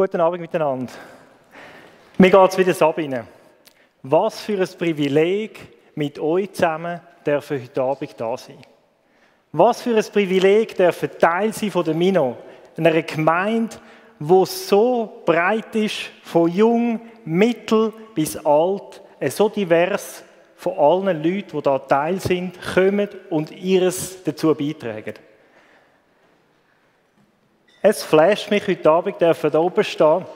Guten Abend miteinander. Mir geht es wieder Sabine. Was für ein Privileg, mit euch zusammen dürfen heute Abend da sein. Was für ein Privileg, dürfen Teil sein von der Mino, einer Gemeinde, wo so breit ist, von jung, mittel bis alt, so divers von allen Leuten, die da Teil sind, kommen und ihres dazu beitragen. Es flasht mich heute Abend, dürfen da oben stehen,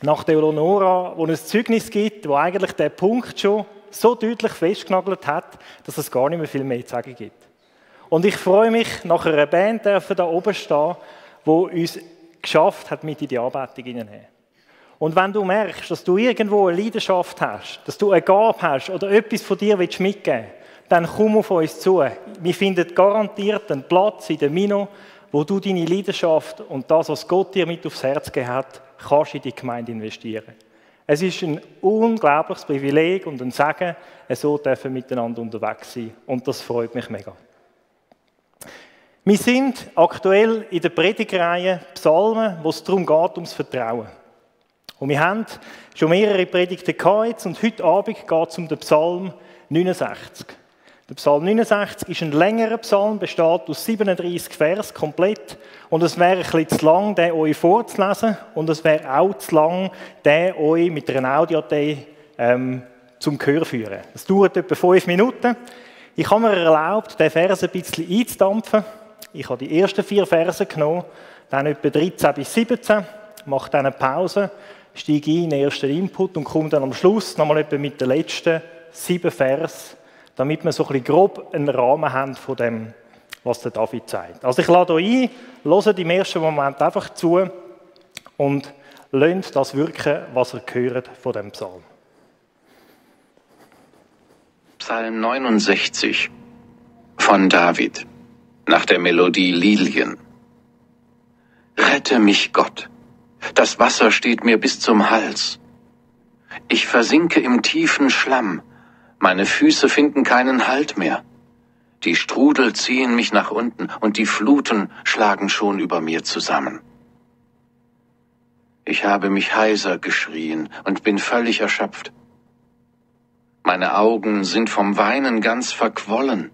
nach der Eleonora, wo es ein Zeugnis gibt, wo eigentlich der Punkt schon so deutlich festgenagelt hat, dass es gar nicht mehr viel mehr zu sagen gibt. Und ich freue mich, nach einer Band dürfen da oben stehen, wo uns geschafft hat, mit in die Anbetung hineinzunehmen. Und wenn du merkst, dass du irgendwo eine Leidenschaft hast, dass du eine Gabe hast oder etwas von dir mitgeben willst, dann komm auf uns zu. Wir finden garantiert einen Platz in der Mino, wo du deine Leidenschaft und das, was Gott dir mit aufs Herz gegeben hat, kannst in die Gemeinde investieren. Es ist ein unglaubliches Privileg und ein Segen, so dürfen miteinander unterwegs sein. Und das freut mich mega. Wir sind aktuell in der Predigreihe Psalmen, wo es darum geht, ums Vertrauen. Und wir haben schon mehrere Predigten gehabt und heute Abend geht es um den Psalm 69. Der Psalm 69 ist ein längerer Psalm, besteht aus 37 Vers komplett. Und es wäre ein bisschen zu lang, den euch vorzulesen. Und es wäre auch zu lang, den euch mit einer Audiodatei ähm, zum Gehör führen. Es dauert etwa fünf Minuten. Ich habe mir erlaubt, den Vers ein bisschen einzudampfen. Ich habe die ersten vier Verse genommen, dann etwa 13 bis 17, mache dann eine Pause, steige ein in den ersten Input und komme dann am Schluss nochmal etwa mit den letzten sieben Versen damit wir so ein bisschen grob einen Rahmen haben von dem, was der David sagt. Also ich lade euch ein, hört im ersten Moment einfach zu und lasst das wirken, was ihr hört von dem Psalm. Psalm 69 von David nach der Melodie Lilien. Rette mich, Gott. Das Wasser steht mir bis zum Hals. Ich versinke im tiefen Schlamm. Meine Füße finden keinen Halt mehr. Die Strudel ziehen mich nach unten und die Fluten schlagen schon über mir zusammen. Ich habe mich heiser geschrien und bin völlig erschöpft. Meine Augen sind vom Weinen ganz verquollen.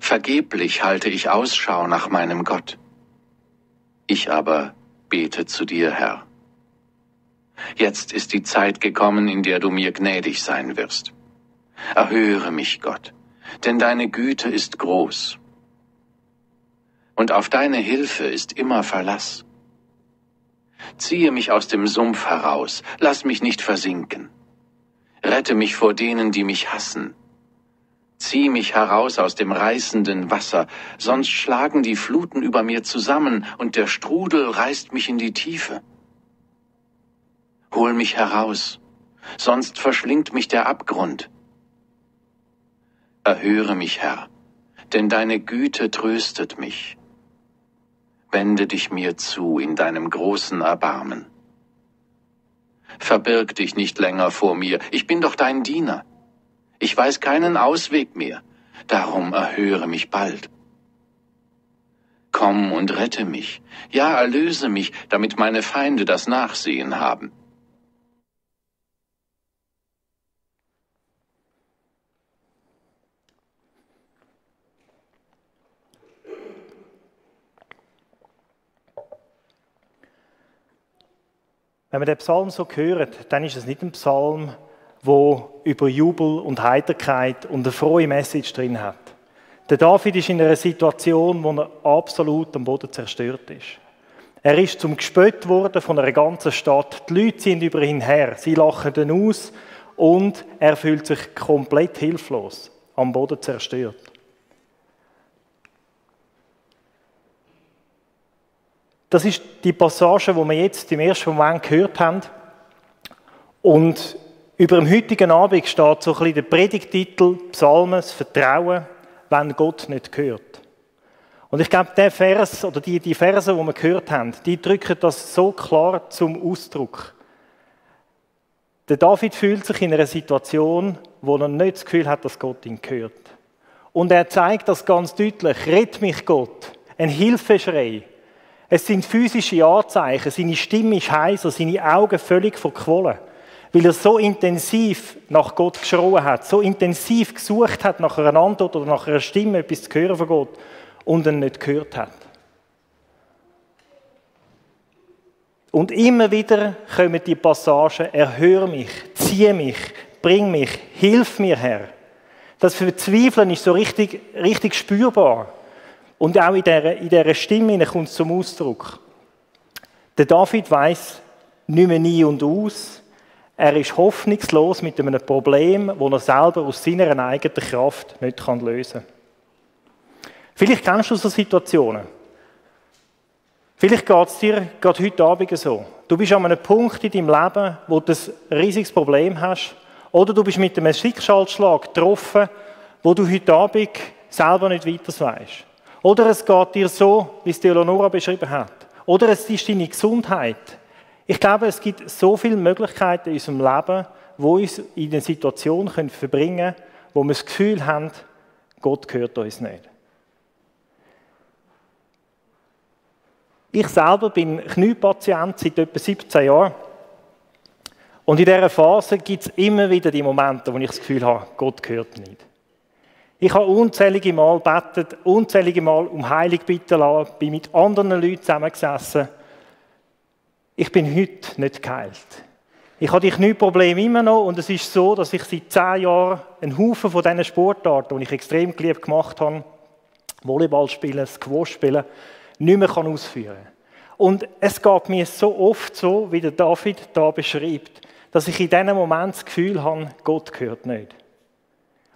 Vergeblich halte ich Ausschau nach meinem Gott. Ich aber bete zu dir, Herr. Jetzt ist die Zeit gekommen, in der du mir gnädig sein wirst. Erhöre mich, Gott, denn deine Güte ist groß. Und auf deine Hilfe ist immer Verlass. Ziehe mich aus dem Sumpf heraus, lass mich nicht versinken. Rette mich vor denen, die mich hassen. Zieh mich heraus aus dem reißenden Wasser, sonst schlagen die Fluten über mir zusammen und der Strudel reißt mich in die Tiefe. Hol mich heraus, sonst verschlingt mich der Abgrund. Erhöre mich, Herr, denn deine Güte tröstet mich. Wende dich mir zu in deinem großen Erbarmen. Verbirg dich nicht länger vor mir, ich bin doch dein Diener. Ich weiß keinen Ausweg mehr, darum erhöre mich bald. Komm und rette mich, ja erlöse mich, damit meine Feinde das Nachsehen haben. Wenn wir den Psalm so hören, dann ist es nicht ein Psalm, wo über Jubel und Heiterkeit und eine frohe Message drin hat. Der David ist in einer Situation, wo er absolut am Boden zerstört ist. Er ist zum Gespött worden von einer ganzen Stadt. Die Leute sind über ihn her. Sie lachen ihn aus und er fühlt sich komplett hilflos, am Boden zerstört. Das ist die Passage, die wir jetzt im ersten Moment gehört haben. Und über dem heutigen Abend steht so ein bisschen der Predigtitel Psalmes Vertrauen, wenn Gott nicht hört. Und ich glaube, der Vers oder die, die Verse, die wir gehört haben, die drücken das so klar zum Ausdruck. Der David fühlt sich in einer Situation, wo er nicht das Gefühl hat, dass Gott ihn hört. Und er zeigt das ganz deutlich. Rett mich Gott. Ein Hilfeschrei. Es sind physische Anzeichen. Seine Stimme ist heiser, seine Augen völlig verquollen. Weil er so intensiv nach Gott geschrien hat, so intensiv gesucht hat nach einer Antwort oder nach einer Stimme, etwas zu hören von Gott und ihn nicht gehört hat. Und immer wieder kommen die Passagen, erhöre mich, ziehe mich, bring mich, hilf mir, Herr. Das Verzweifeln ist so richtig, richtig spürbar. Und auch in dieser, in dieser Stimme kommt es zum Ausdruck. Der David weiß nicht mehr nie und aus. Er ist hoffnungslos mit einem Problem, das er selber aus seiner eigenen Kraft nicht lösen kann. Vielleicht kennst du so Situationen. Vielleicht geht es dir gerade heute Abend so. Du bist an einem Punkt in deinem Leben, wo du ein riesiges Problem hast. Oder du bist mit einem Schicksalsschlag getroffen, wo du heute Abend selber nicht weiter weißt. Oder es geht dir so, wie es die Eleonora beschrieben hat. Oder es ist deine Gesundheit. Ich glaube, es gibt so viele Möglichkeiten in unserem Leben, wo uns in eine Situation verbringen können, wo wir das Gefühl haben, Gott gehört uns nicht. Ich selber bin Kniepatient seit etwa 17 Jahren. Und in dieser Phase gibt es immer wieder die Momente, wo ich das Gefühl habe, Gott gehört nicht. Ich habe unzählige Mal gebetet, unzählige Mal um Heilig bitten lassen, bin mit anderen Leuten zusammengesessen. Ich bin heute nicht geheilt. Ich habe die Knieprobleme immer noch und es ist so, dass ich seit zehn Jahren einen Haufen von diesen Sportarten, die ich extrem geliebt gemacht habe, Volleyball spielen, Squash spielen, nicht mehr ausführen kann. Und es geht mir so oft so, wie der David da beschreibt, dass ich in diesem Moment das Gefühl habe, Gott gehört nicht.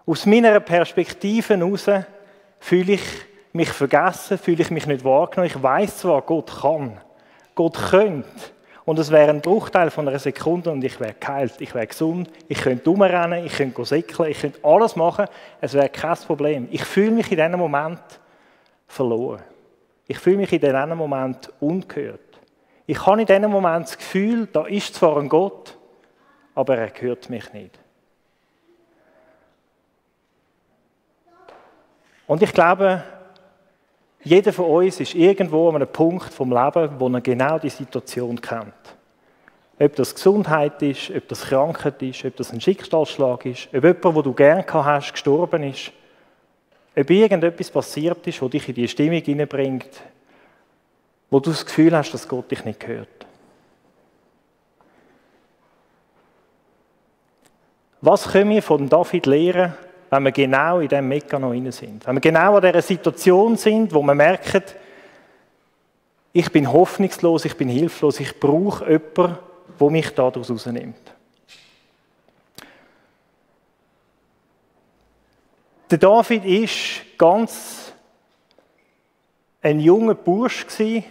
Aus meiner Perspektive heraus fühle ich mich vergessen, fühle ich mich nicht wahrgenommen. Ich weiß zwar, Gott kann, Gott könnte, und es wäre ein Bruchteil von einer Sekunde und ich wäre geheilt, ich wäre gesund, ich könnte rumrennen, ich könnte säckeln, ich könnte alles machen, es wäre kein Problem. Ich fühle mich in diesem Moment verloren. Ich fühle mich in diesem Moment ungehört. Ich habe in diesem Moment das Gefühl, da ist zwar ein Gott, aber er gehört mich nicht. Und ich glaube, jeder von uns ist irgendwo an einem Punkt vom Leben, wo er genau die Situation kennt. Ob das Gesundheit ist, ob das Krankheit ist, ob das ein Schicksalsschlag ist, ob jemand, wo du gern hast, gestorben ist ob irgendetwas passiert ist, wo dich in die Stimmung hineinbringt, wo du das Gefühl hast, dass Gott dich nicht hört. Was können wir von David lernen, wenn wir genau in diesem Mechanismus sind? Wenn wir genau in dieser Situation sind, wo wir merken, ich bin hoffnungslos, ich bin hilflos, ich brauche jemanden, der mich daraus rausnimmt. Der David ist ganz ein junger Bursch gsi,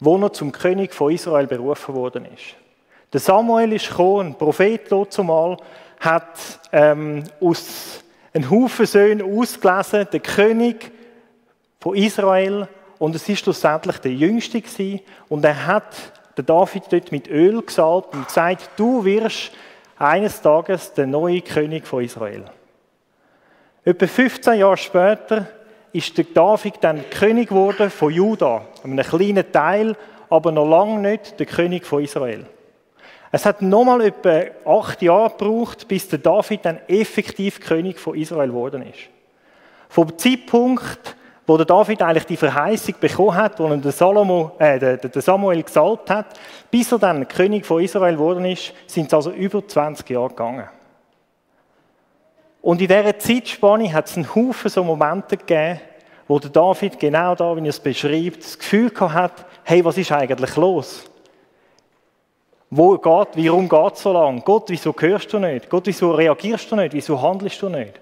wo er zum König von Israel berufen worden ist. Der Samuel ist gekommen, ein Prophet zumal, hat ähm, aus einem Haufen Söhnen ausgelesen, der König von Israel, und es ist schlussendlich der Jüngste gewesen, und er hat den David dort mit Öl gesalbt und gesagt, du wirst eines Tages der neue König von Israel. Etwa 15 Jahre später ist der David dann König geworden von Juda, einem kleinen Teil, aber noch lange nicht der König von Israel. Es hat nochmal etwa acht Jahre gebraucht, bis der David dann effektiv König von Israel geworden ist. Vom Zeitpunkt, wo der David eigentlich die Verheißung bekommen hat, wo ihn der, Salomo, äh, der, der Samuel gesalbt hat, bis er dann König von Israel geworden ist, sind es also über 20 Jahre gegangen. Und in dieser Zeitspanne hat es einen Haufen so Momente gegeben, wo der David genau da, wie er es beschreibt, das Gefühl hat, hey, was ist eigentlich los? Wo geht, warum geht es so lang? Gott, wieso hörst du nicht? Gott, wieso reagierst du nicht? Wieso handelst du nicht?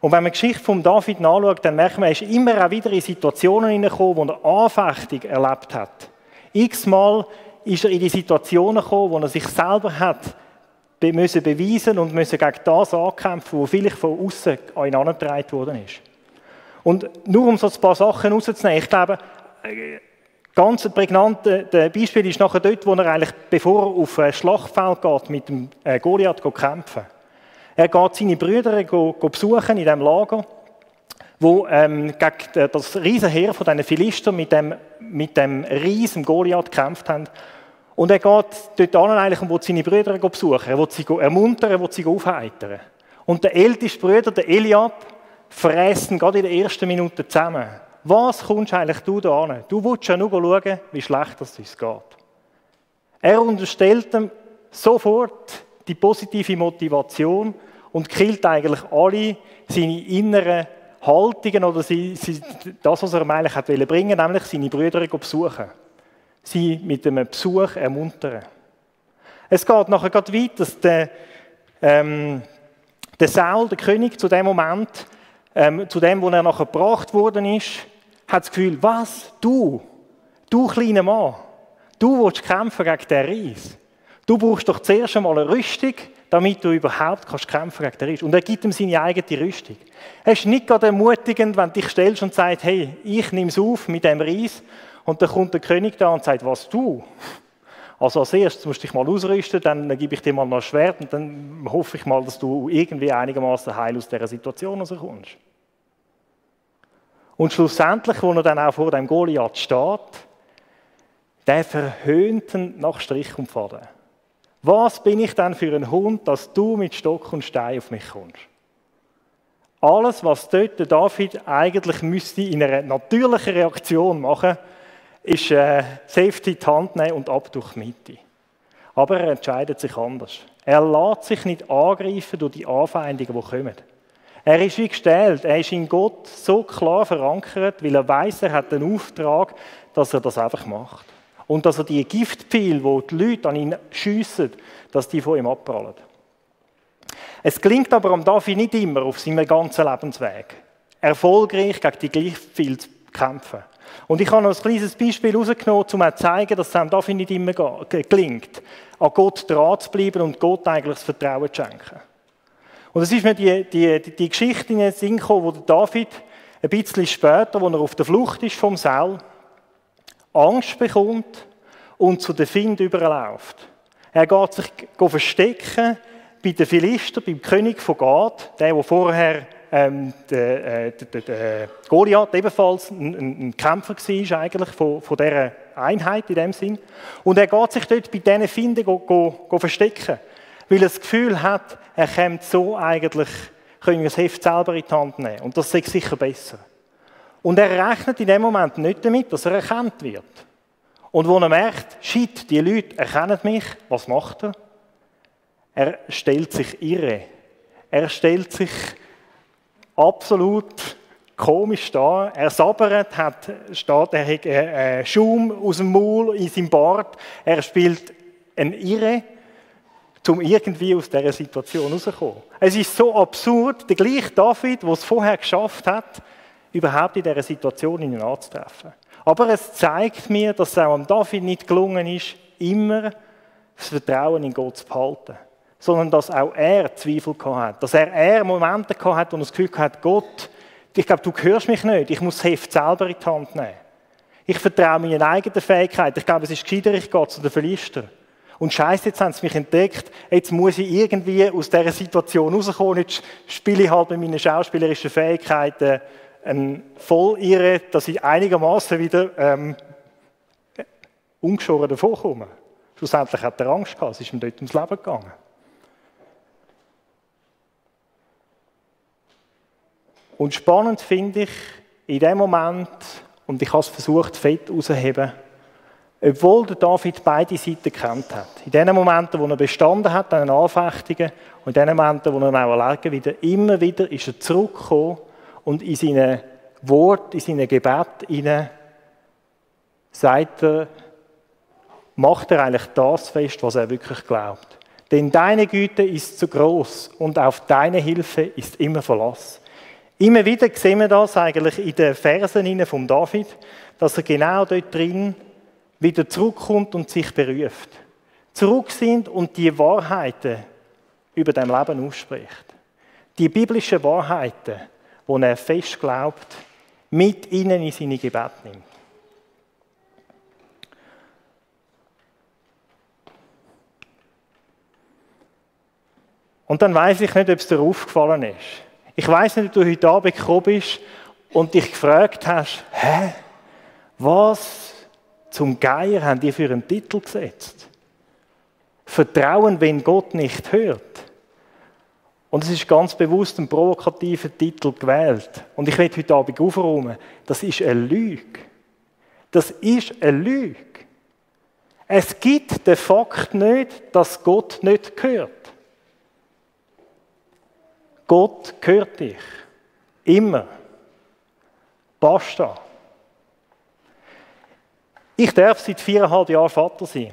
Und wenn man die Geschichte von David nachschaut, dann merkt man, er ist immer auch wieder in Situationen hineingekommen, wo er Anfechtung erlebt hat. X-mal ist er in die Situationen gekommen, wo er sich selber hat müssen beweisen und müssen gegen das ankämpfen, was vielleicht von außen an ihn herangetragen worden ist. Und nur um so ein paar Sachen rauszunehmen, ich glaube, äh, ganz prägnante Beispiel ist nachher dort, wo er eigentlich, bevor er auf ein Schlachtfeld geht, mit dem äh, Goliath kämpfen. Er geht seine Brüder besuchen in diesem Lager wo ähm, gegen das riesen Heer von diesen Philistern mit dem, mit dem riesen Goliath gekämpft haben. Und er geht dort an eigentlich und will seine Brüder besuchen. Er will sie ermuntern, er will sie aufheitern. Und der älteste Bruder, der Eliab, fressen gerade in der ersten Minute zusammen. Was kommst eigentlich du da an? Du willst ja nur schauen, wie schlecht es uns geht. Er unterstellt ihm sofort die positive Motivation und killt eigentlich alle seine inneren Haltungen oder das, was er ihm eigentlich hat bringen nämlich seine Brüder besuchen. Sie mit einem Besuch ermuntern. Es geht nachher gerade weiter, dass der, ähm, der Saul, der König, zu dem Moment, ähm, zu dem, wo er nachher gebracht worden ist, hat das Gefühl, was? Du? Du kleiner Mann? Du willst kämpfen gegen den Reis? Du brauchst doch zuerst einmal eine Rüstung, damit du überhaupt kannst kämpfen gegen den Reis. Und er gibt ihm seine eigene Rüstung. Es ist nicht gerade ermutigend, wenn du dich stellst und sagst, hey, ich nehme es auf mit dem Reis. Und dann kommt der König da und sagt, was du? Also als erstes musst du dich mal ausrüsten, dann gebe ich dir mal noch ein Schwert und dann hoffe ich mal, dass du irgendwie einigermaßen heil aus dieser Situation rauskommst. Und schlussendlich, wo er dann auch vor dem Goliath steht, der verhöhnt ihn nach Strich und Faden. Was bin ich denn für ein Hund, dass du mit Stock und Stein auf mich kommst? Alles, was dort David eigentlich müsste in einer natürlichen Reaktion machen, ist äh, Safety in die Hand nehmen und ab durch die Mitte. Aber er entscheidet sich anders. Er lässt sich nicht angreifen durch die Anfeindungen, die kommen. Er ist wie gestellt, er ist in Gott so klar verankert, weil er weiß, er hat den Auftrag, dass er das einfach macht. Und dass er die Giftpfeile, die die Leute an ihn schiessen, dass die von ihm abprallen. Es gelingt aber am David nicht immer auf seinem ganzen Lebensweg, erfolgreich gegen die Giftpfeile zu kämpfen. Und ich habe noch ein kleines Beispiel herausgenommen, um zu zeigen, dass es einem David nicht immer gelingt, an Gott dran zu bleiben und Gott eigentlich das Vertrauen zu schenken. Und es ist mir die, die, die, Geschichte in den Sinn gekommen, wo David ein bisschen später, als er auf der Flucht ist vom Saul, Angst bekommt und zu den Find überläuft. Er geht sich verstecken bei den Philister, beim König von Gad, der, der vorher ähm, der, äh, der, der, Goliath ebenfalls ein, ein, Kämpfer war eigentlich von, von dieser Einheit in dem Sinn. Und er geht sich dort bei diesen Finden go, go, go verstecken weil er das Gefühl hat, er könnte so eigentlich, können wir das Heft selber in die Hand nehmen. Und das ist sicher besser. Und er rechnet in dem Moment nicht damit, dass er erkannt wird. Und wo er merkt, shit, die Leute erkennen mich, was macht er? Er stellt sich irre. Er stellt sich absolut komisch da. Er sabbert, hat, steht, er hat äh, Schaum aus dem Maul in seinem Bart. Er spielt ein Irre um irgendwie aus dieser Situation rauszukommen. Es ist so absurd, der gleiche David, der es vorher geschafft hat, überhaupt in dieser Situation ihn anzutreffen. Aber es zeigt mir, dass es auch David nicht gelungen ist, immer das Vertrauen in Gott zu behalten. Sondern dass auch er Zweifel hat. Dass er, er Momente hat, wo er das Gefühl hat, Gott, ich glaube, du hörst mich nicht. Ich muss das Heft selber in die Hand nehmen. Ich vertraue meinen eigenen Fähigkeiten. Ich glaube, es ist gescheiter, ich gehe zu den Verlierern. Und scheiße, jetzt haben sie mich entdeckt, jetzt muss ich irgendwie aus dieser Situation rauskommen. Jetzt spiele ich halt mit meinen schauspielerischen Fähigkeiten ein voll irre, dass ich einigermaßen wieder ähm, ungeschoren davonkomme. Schlussendlich hat er Angst gehabt, es ist ihm dort ums Leben gegangen. Und spannend finde ich, in dem Moment, und ich habe es versucht, fett rauszuheben, obwohl der David beide Seiten kennt hat. In den Momenten, wo er bestanden hat an den Anfechtungen und in den Momenten, wo er auch erlegen wieder, immer wieder ist er zurückgekommen und in seinen Wort, in seinen Gebet hinein sagt er, macht er eigentlich das fest, was er wirklich glaubt. Denn deine Güte ist zu groß und auf deine Hilfe ist immer Verlass. Immer wieder sehen wir das eigentlich in den Versen von David, dass er genau dort drin wieder zurückkommt und sich beruft. Zurück sind und die Wahrheiten über dem Leben ausspricht. Die biblischen Wahrheiten, die er fest glaubt, mit ihnen in seine Gebet nimmt. Und dann weiß ich nicht, ob es dir aufgefallen ist. Ich weiß nicht, ob du heute Abend gekommen bist und dich gefragt hast, hä, was zum Geier haben die für einen Titel gesetzt? Vertrauen, wenn Gott nicht hört. Und es ist ganz bewusst ein provokativer Titel gewählt. Und ich werde heute Abend aufräumen, das ist eine Lüge. Das ist eine Lüge. Es gibt den Fakt nicht, dass Gott nicht hört. Gott hört dich. Immer. Basta. Ich darf seit viereinhalb Jahren Vater sein.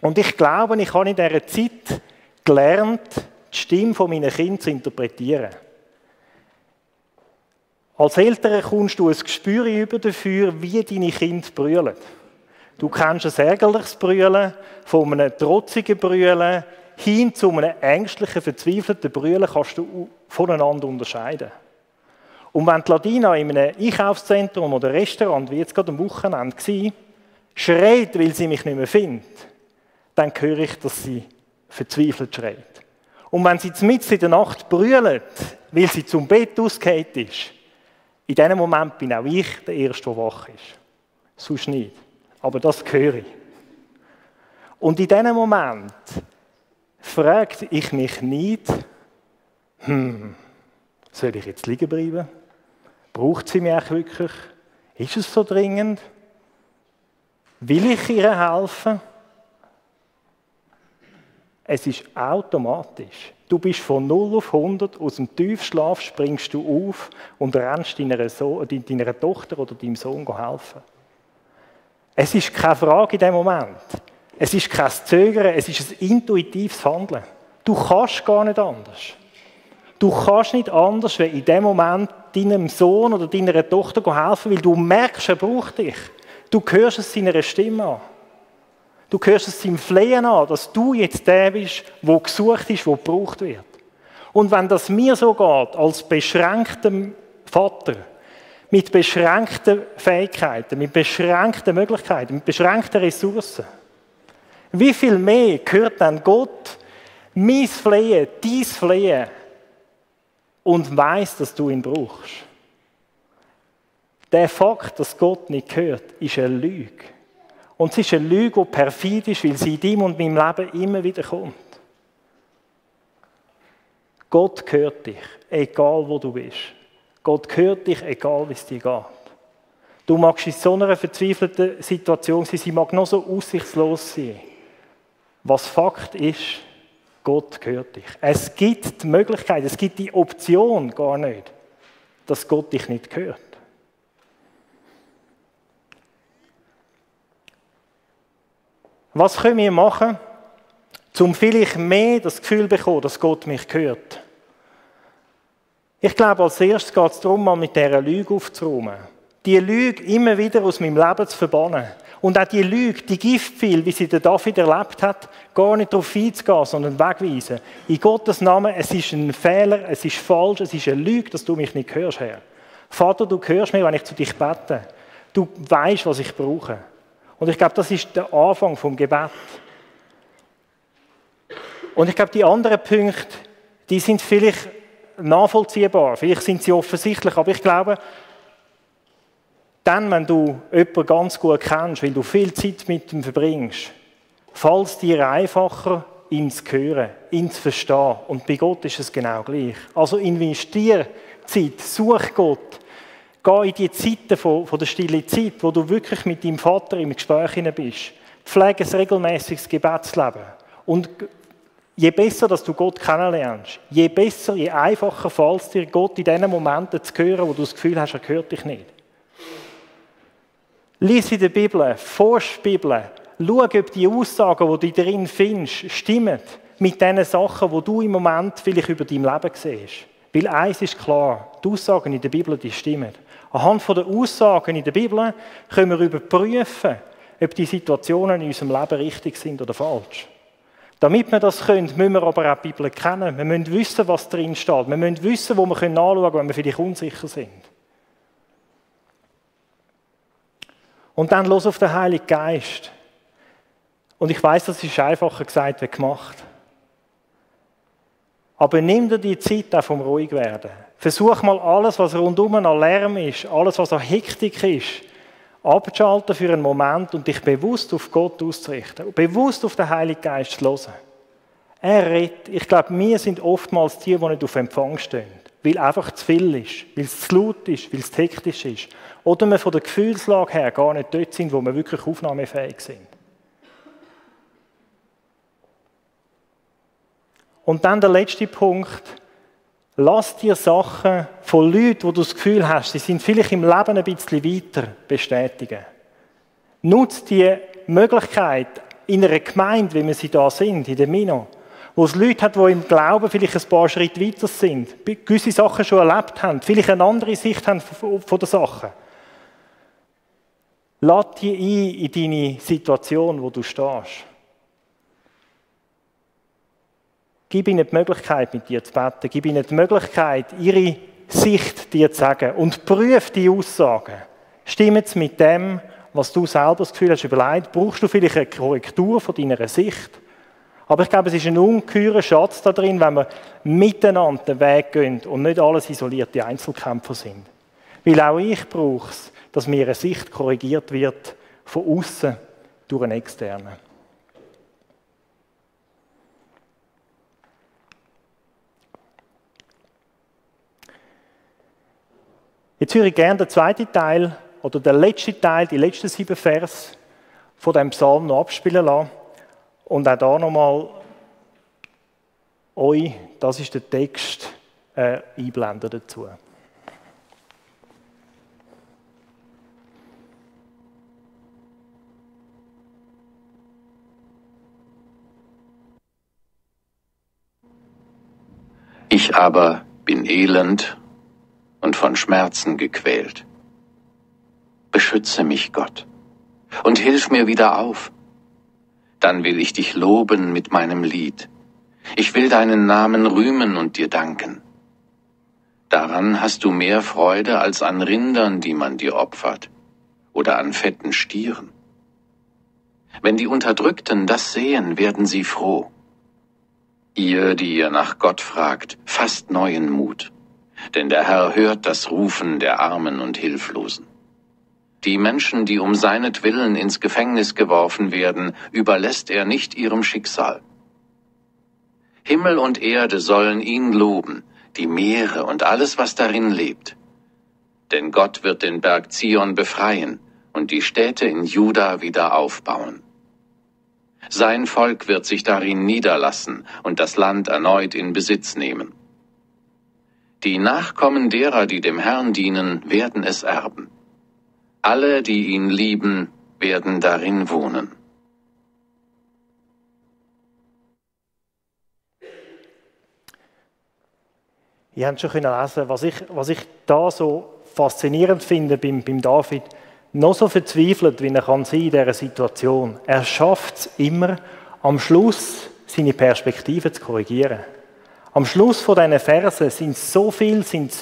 Und ich glaube, ich habe in dieser Zeit gelernt, die Stimme meiner Kinder zu interpretieren. Als Eltern kommst du ein Gespür über dafür, wie deine Kinder brüllen. Du kennst ein ärgerliches Brüllen, von einem trotzigen Brüllen hin zu einem ängstlichen, verzweifelten Brüllen kannst du voneinander unterscheiden. Und wenn die Ladina in einem Einkaufszentrum oder Restaurant, wie jetzt gerade am Wochenende war, schreit, weil sie mich nicht mehr findet, dann höre ich, dass sie verzweifelt schreit. Und wenn sie mitten in der Nacht brüllt, weil sie zum Bett ausgeht ist, in diesem Moment bin auch ich der Erste, der wach ist. Sonst nicht. Aber das höre ich. Und in diesem Moment frage ich mich nicht, hm, soll ich jetzt liegen bleiben? Braucht sie mich wirklich? Ist es so dringend? Will ich ihr helfen? Es ist automatisch. Du bist von 0 auf 100, aus dem Tiefschlaf springst du auf und rennst deiner, so deiner Tochter oder deinem Sohn helfen. Es ist keine Frage in dem Moment. Es ist kein Zögern, es ist ein intuitives Handeln. Du kannst gar nicht anders. Du kannst nicht anders, wenn in dem Moment deinem Sohn oder deiner Tochter helfen, weil du merkst, er braucht dich. Du hörst es seiner Stimme an. Du hörst es seinem Flehen an, dass du jetzt der bist, wo gesucht ist, wo gebraucht wird. Und wenn das mir so geht, als beschränktem Vater, mit beschränkten Fähigkeiten, mit beschränkten Möglichkeiten, mit beschränkten Ressourcen, wie viel mehr gehört dann Gott mein Flehen, dein Flehen und weiß, dass du ihn brauchst. Der Fakt, dass Gott nicht hört, ist eine Lüge. Und es ist eine Lüge, die perfid ist, weil sie in deinem und meinem Leben immer wieder kommt. Gott hört dich, egal wo du bist. Gott hört dich, egal wie es dir geht. Du magst in so einer verzweifelten Situation sein, sie mag noch so aussichtslos sein. Was Fakt ist, Gott hört dich. Es gibt die Möglichkeit, es gibt die Option gar nicht, dass Gott dich nicht hört. Was können wir machen, um vielleicht mehr das Gefühl zu bekommen, dass Gott mich hört? Ich glaube, als erstes geht es darum, mal mit dieser Lüge aufzuräumen. Die Lüge immer wieder aus meinem Leben zu verbannen. Und auch die Lüge, die Giftpfeil, wie sie der David erlebt hat, gar nicht darauf einzugehen, sondern wegweisen. In Gottes Namen, es ist ein Fehler, es ist falsch, es ist eine Lüge, dass du mich nicht hörst, Herr. Vater, du hörst mich, wenn ich zu dich bete. Du weißt, was ich brauche. Und ich glaube, das ist der Anfang vom Gebet. Und ich glaube, die anderen Punkte, die sind vielleicht nachvollziehbar, vielleicht sind sie offensichtlich, aber ich glaube, dann, wenn du jemanden ganz gut kennst, weil du viel Zeit mit ihm verbringst, fällt es dir einfacher, ihn zu hören, ihn zu verstehen. Und bei Gott ist es genau gleich. Also investier Zeit, such Gott. Geh in die Zeiten von, von der stillen Zeit, wo du wirklich mit deinem Vater im Gespräch bist. Pflege ein regelmäßiges Gebetsleben. Und je besser, dass du Gott kennenlernst, je besser, je einfacher fällt es dir, Gott in diesen Momenten zu hören, wo du das Gefühl hast, er hört dich nicht. Lies in der Bibel, forsch die Bibel, schau, ob die Aussagen, die du darin findest, stimmen mit den Sachen, die du im Moment vielleicht über dein Leben siehst. Weil eins ist klar, die Aussagen in der Bibel, die stimmen. Anhand der Aussagen in der Bibel können wir überprüfen, ob die Situationen in unserem Leben richtig sind oder falsch. Damit wir das können, müssen wir aber auch die Bibel kennen. Wir müssen wissen, was drin steht. Wir müssen wissen, wo wir nachschauen können, wenn wir vielleicht unsicher sind. Und dann los auf den Heiligen Geist. Und ich weiß, das ist einfacher gesagt als gemacht. Aber nimm dir die Zeit auch vom ruhig werden. Versuch mal alles, was rundum an Lärm ist, alles, was an Hektik ist, abzuschalten für einen Moment und dich bewusst auf Gott auszurichten. Bewusst auf den Heiligen Geist zu hören. Er redet. Ich glaube, wir sind oftmals die, die nicht auf Empfang stehen. Weil einfach zu viel ist, weil es zu laut ist, weil es hektisch ist. Oder wir von der Gefühlslage her gar nicht dort sind, wo wir wirklich aufnahmefähig sind. Und dann der letzte Punkt. Lass dir Sachen von Leuten, wo du das Gefühl hast, sie sind vielleicht im Leben ein bisschen weiter, bestätigen. Nutz die Möglichkeit in einer Gemeinde, wie wir sie da sind, in der Mino, wo es Leute hat, die im Glauben vielleicht ein paar Schritte weiter sind, gewisse Sachen schon erlebt haben, vielleicht eine andere Sicht haben von der Sache. Lass die ein in deine Situation, wo du stehst. Gib ihnen die Möglichkeit, mit dir zu beten. Gib ihnen die Möglichkeit, ihre Sicht dir zu sagen. Und prüf die Aussagen. Stimmen sie mit dem, was du selber das Gefühl hast, überlegt? Brauchst du vielleicht eine Korrektur von deiner Sicht? Aber ich glaube, es ist ein ungeheurer Schatz da drin, wenn wir miteinander den Weg gehen und nicht alles isolierte Einzelkämpfer sind. Weil auch ich brauche es, dass mir eine Sicht korrigiert wird von außen durch einen externen. Jetzt höre ich gerne den zweiten Teil oder den letzten Teil, die letzten sieben Vers von dem Psalm noch abspielen lassen. Und auch da nochmal euch, das ist der Text, äh, einblenden dazu. Ich aber bin elend und von Schmerzen gequält. Beschütze mich, Gott, und hilf mir wieder auf. Dann will ich dich loben mit meinem Lied. Ich will deinen Namen rühmen und dir danken. Daran hast du mehr Freude als an Rindern, die man dir opfert, oder an fetten Stieren. Wenn die Unterdrückten das sehen, werden sie froh. Ihr, die ihr nach Gott fragt, fasst neuen Mut denn der Herr hört das Rufen der Armen und Hilflosen. Die Menschen, die um seinetwillen ins Gefängnis geworfen werden, überlässt er nicht ihrem Schicksal. Himmel und Erde sollen ihn loben, die Meere und alles, was darin lebt. Denn Gott wird den Berg Zion befreien und die Städte in Juda wieder aufbauen. Sein Volk wird sich darin niederlassen und das Land erneut in Besitz nehmen. Die Nachkommen derer, die dem Herrn dienen, werden es erben. Alle, die ihn lieben, werden darin wohnen. Ihr habt schon lesen was ich, was ich da so faszinierend finde beim, beim David. Noch so verzweifelt, wie er kann sein in dieser Situation. Er schafft es immer, am Schluss seine Perspektive zu korrigieren. Am Schluss von diesen Versen sind so viel sind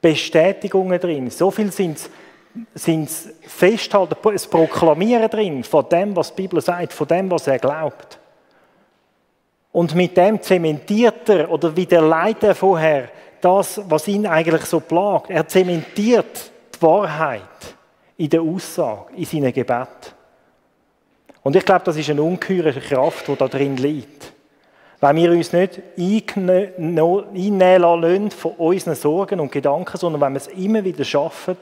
Bestätigungen drin, so viel sind sind Festhalten, das Proklamieren drin von dem, was die Bibel sagt, von dem, was er glaubt. Und mit dem zementiert er oder widerlegt er vorher das, was ihn eigentlich so plagt. Er zementiert die Wahrheit in der Aussage, in seinem Gebet. Und ich glaube, das ist eine ungeheure Kraft, die da drin liegt. Wenn wir uns nicht einnehmen lassen von unseren Sorgen und Gedanken, sondern wenn wir es immer wieder schaffen,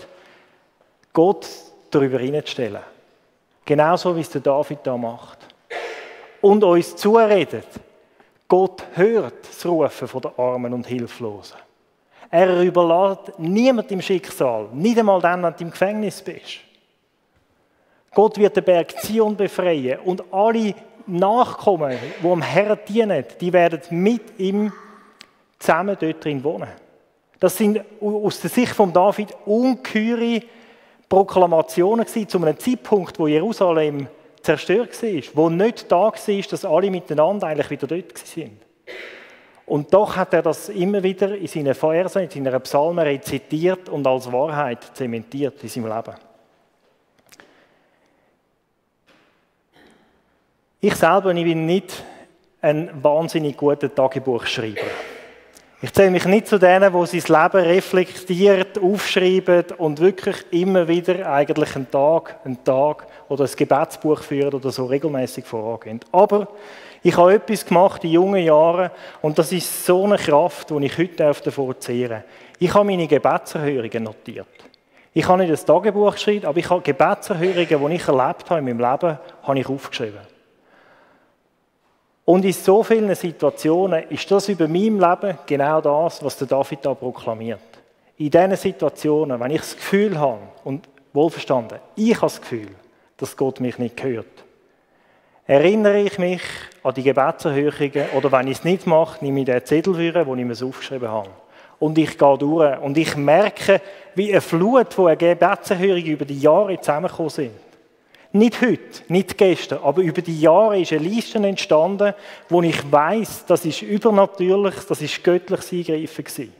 Gott darüber hineinzustellen. Genauso wie es der David da macht. Und uns zuredet, Gott hört das Rufen der Armen und Hilflosen. Er überlässt niemand im Schicksal, nicht einmal dann, wenn du im Gefängnis bist. Gott wird den Berg Zion befreien und alle Nachkommen, die am Herrn dienen, die werden mit ihm zusammen dort drin wohnen. Das sind aus der Sicht von David ungeheure Proklamationen gewesen, zu einem Zeitpunkt, wo Jerusalem zerstört war, wo nicht da war, dass alle miteinander eigentlich wieder dort sind. Und doch hat er das immer wieder in seinen Versen, in seinen Psalmen rezitiert und als Wahrheit zementiert in seinem Leben. Ich selber ich bin nicht ein wahnsinnig guter Tagebuchschreiber. Ich zähle mich nicht zu denen, die sein Leben reflektiert, aufschreiben und wirklich immer wieder eigentlich einen Tag, einen Tag oder ein Gebetsbuch führen oder so regelmäßig vorangehen. Aber ich habe etwas gemacht in jungen Jahren und das ist so eine Kraft, die ich heute davor zehren Ich habe meine Gebetserhörungen notiert. Ich habe nicht ein Tagebuch geschrieben, aber ich habe Gebetserhörungen, die ich erlebt habe in meinem Leben, habe ich aufgeschrieben. Und in so vielen Situationen ist das über meinem Leben genau das, was der David da proklamiert. In diesen Situationen, wenn ich das Gefühl habe, und wohlverstanden, ich habe das Gefühl, dass Gott mich nicht hört, erinnere ich mich an die Gebetserhöhungen oder wenn ich es nicht mache, nehme ich den Zettel wieder, wo ich mir aufgeschrieben habe. Und ich gehe durch und ich merke, wie eine Flut von Gebetserhörungen über die Jahre zusammengekommen sind. Nicht heute, nicht gestern, aber über die Jahre ist eine Liste entstanden, wo ich weiß, das ist übernatürlich, das ist göttliches Eingreifen gewesen.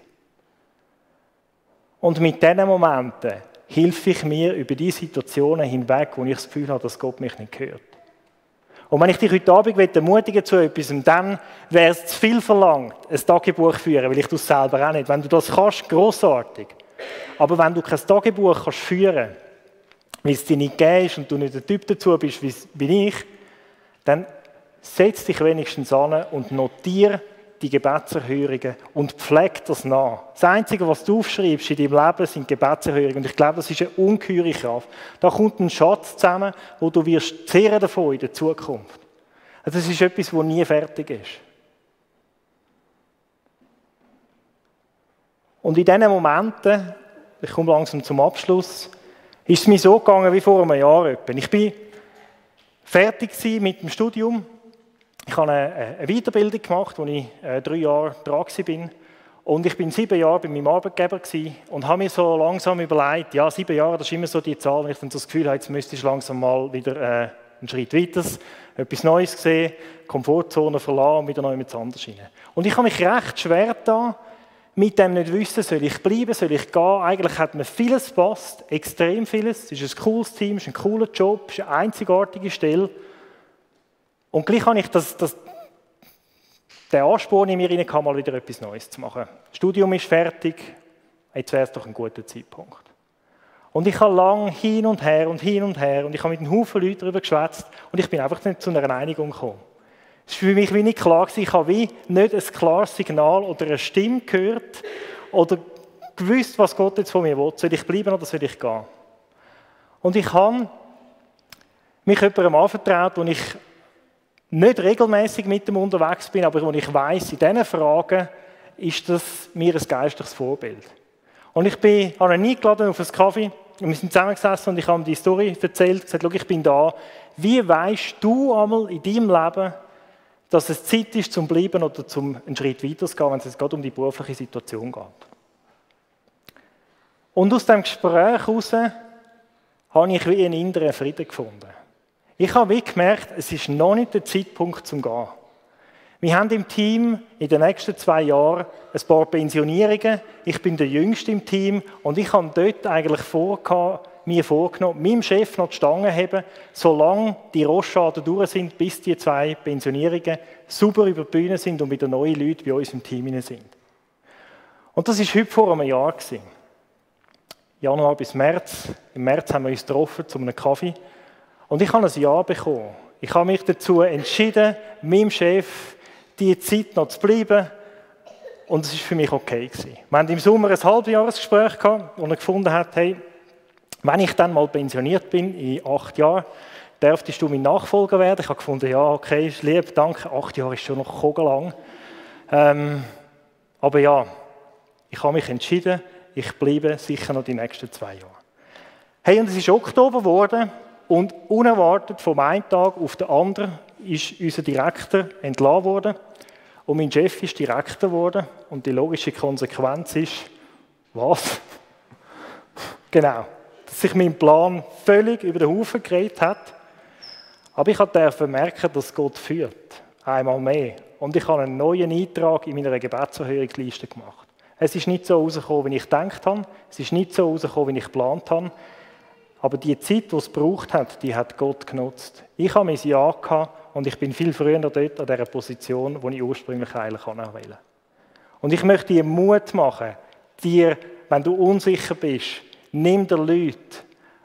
Und mit diesen Momenten hilfe ich mir über die Situationen hinweg, wo ich das Gefühl habe, dass Gott mich nicht hört. Und wenn ich dich heute Abend ermutigen zu etwas, dann wäre es zu viel verlangt, ein Tagebuch führen, weil ich das selber auch nicht. Wenn du das kannst, großartig. Aber wenn du kein Tagebuch kannst führen weil es dir nicht gegeben ist und du nicht der Typ dazu bist, wie ich, dann setz dich wenigstens an und notiere die Gebetserhörungen und pfleg das nach. Das Einzige, was du aufschreibst in deinem Leben, sind Gebetserhörungen. Und ich glaube, das ist eine ungeheure Kraft. Da kommt ein Schatz zusammen, wo du wirst zehren davon in der Zukunft. Also das ist etwas, das nie fertig ist. Und in diesen Momenten, ich komme langsam zum Abschluss, ist es mir so gegangen wie vor einem Jahr. Ich bin fertig mit dem Studium. Ich habe eine Weiterbildung gemacht, wo ich äh, drei Jahre dran war. Und ich bin sieben Jahre bei meinem Arbeitgeber und habe mir so langsam überlegt, ja, sieben Jahre, das ist immer so die Zahl, wenn ich dann das Gefühl habe, jetzt müsste ich langsam mal wieder äh, einen Schritt weiter, etwas Neues sehen, Komfortzone verlassen und wieder neu mit anders rein. Und ich habe mich recht schwer da mit dem nicht wissen, soll ich bleiben, soll ich gehen. Eigentlich hat mir vieles passt, extrem vieles. Es ist ein cooles Team, es ist ein cooler Job, es ist eine einzigartige Stelle. Und gleich habe ich das, das, den Ansporn in mir rein, mal wieder etwas Neues zu machen. Das Studium ist fertig, jetzt wäre es doch ein guter Zeitpunkt. Und ich habe lang hin und her und hin und her und ich habe mit einem Haufen Leuten darüber geschwätzt und ich bin einfach nicht zu einer Einigung gekommen. Es war für mich wie nicht klar, ich habe wie nicht ein klares Signal oder eine Stimme gehört oder gewusst, was Gott jetzt von mir will. Soll ich bleiben oder soll ich gehen? Und ich habe mich jemandem anvertraut, wo ich nicht regelmäßig mit dem unterwegs bin, aber wo ich weiß, in diesen Fragen ist das mir ein geistliches Vorbild. Und ich bin, habe ihn eingeladen auf einen Kaffee und wir sind zusammengesessen und ich habe ihm die Story erzählt, gesagt, ich bin da. Wie weißt du einmal in deinem Leben, dass es Zeit ist zum Bleiben oder zum einen Schritt weiter zu gehen, wenn es gerade um die berufliche Situation geht. Und aus dem Gespräch heraus habe ich wie einen inneren Frieden gefunden. Ich habe wie gemerkt, es ist noch nicht der Zeitpunkt zum Gehen. Wir haben im Team in den nächsten zwei Jahren ein paar Pensionierungen. Ich bin der Jüngste im Team und ich habe dort eigentlich vorgehabt, mir vorgenommen, meinem Chef noch die Stange haben, solange die Rochaden durch sind, bis die zwei Pensionierungen super über die Bühne sind und wieder neue Leute bei uns im Team sind. Und das war heute vor einem Jahr. Januar bis März. Im März haben wir uns getroffen zu einem Kaffee. Und ich habe ein Ja bekommen. Ich habe mich dazu entschieden, meinem Chef die Zeit noch zu bleiben. Und es war für mich okay. Wir hatten im Sommer ein Halbjahresgespräch gehabt, wo er gefunden hat, hey, wenn ich dann mal pensioniert bin, in acht Jahren, dürftest du mein Nachfolger werden. Ich habe gefunden, ja, okay, ist lieb, danke. Acht Jahre ist schon noch kogelang. Ähm, aber ja, ich habe mich entschieden, ich bleibe sicher noch die nächsten zwei Jahre. Hey, und es ist Oktober geworden und unerwartet vom einen Tag auf den anderen ist unser Direktor entlassen worden und mein Chef ist Direktor geworden und die logische Konsequenz ist, was? genau sich mein Plan völlig über den Haufen geredet hat. Aber ich durfte merken, dass Gott führt. Einmal mehr. Und ich habe einen neuen Eintrag in meiner Gebetserhörungsliste gemacht. Es ist nicht so rausgekommen, wie ich gedacht habe. Es ist nicht so rausgekommen, wie ich geplant habe. Aber die Zeit, die es gebraucht hat, die hat Gott genutzt. Ich habe mein Ja gehabt und ich bin viel früher dort an dieser Position, wo ich ursprünglich eigentlich wählen Und ich möchte dir Mut machen, dir, wenn du unsicher bist, nimm dir Leute,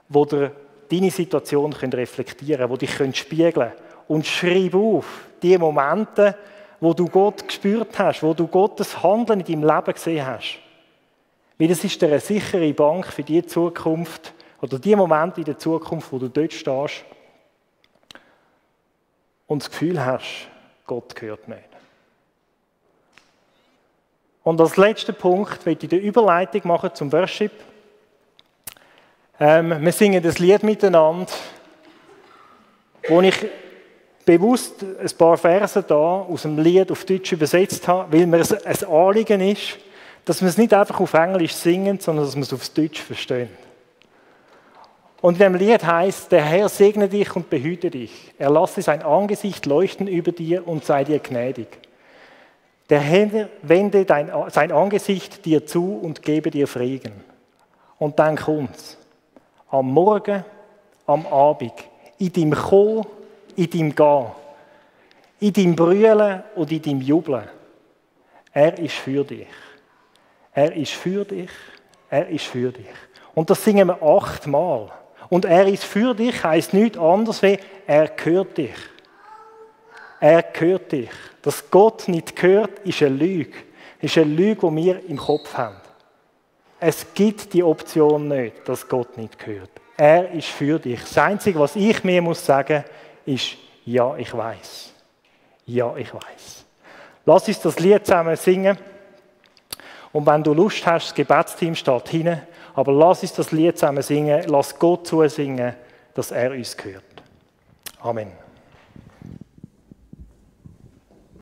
die deine Situation reflektieren können, die dich spiegeln können. Und schreib auf die Momente, wo du Gott gespürt hast, wo du Gottes Handeln in deinem Leben gesehen hast. Weil das ist eine sichere Bank für die Zukunft oder die Momente in der Zukunft, wo du dort stehst und das Gefühl hast, Gott gehört nicht. Und als letzter Punkt möchte ich die Überleitung machen zum Worship. Ähm, wir singen das Lied miteinander, wo ich bewusst ein paar Verse da aus dem Lied auf Deutsch übersetzt habe, weil mir ein Anliegen ist, dass wir es nicht einfach auf Englisch singen, sondern dass wir es auf Deutsch verstehen. Und in dem Lied heißt, der Herr segne dich und behüte dich. Er lasse sein Angesicht leuchten über dir und sei dir gnädig. Der Herr wende dein, sein Angesicht dir zu und gebe dir Frieden. Und dann kommt's. Am Morgen, am Abend, in deinem Kommen, in deinem Gehen, in deinem Brüllen und in deinem Jubeln. Er ist für dich. Er ist für dich. Er ist für dich. Und das singen wir achtmal. Und er ist für dich heißt nichts anderes wie, er gehört dich. Er gehört dich. Dass Gott nicht gehört, ist eine Lüge. Ist eine Lüge, die wir im Kopf haben. Es gibt die Option nicht, dass Gott nicht gehört. Er ist für dich. Das Einzige, was ich mir muss sagen, ist, ja, ich weiß. Ja, ich weiß. Lass uns das Lied zusammen singen. Und wenn du Lust hast, das Gebetsteam steht hinten. Aber lass uns das Lied zusammen singen. Lass Gott zusingen, dass er uns gehört. Amen.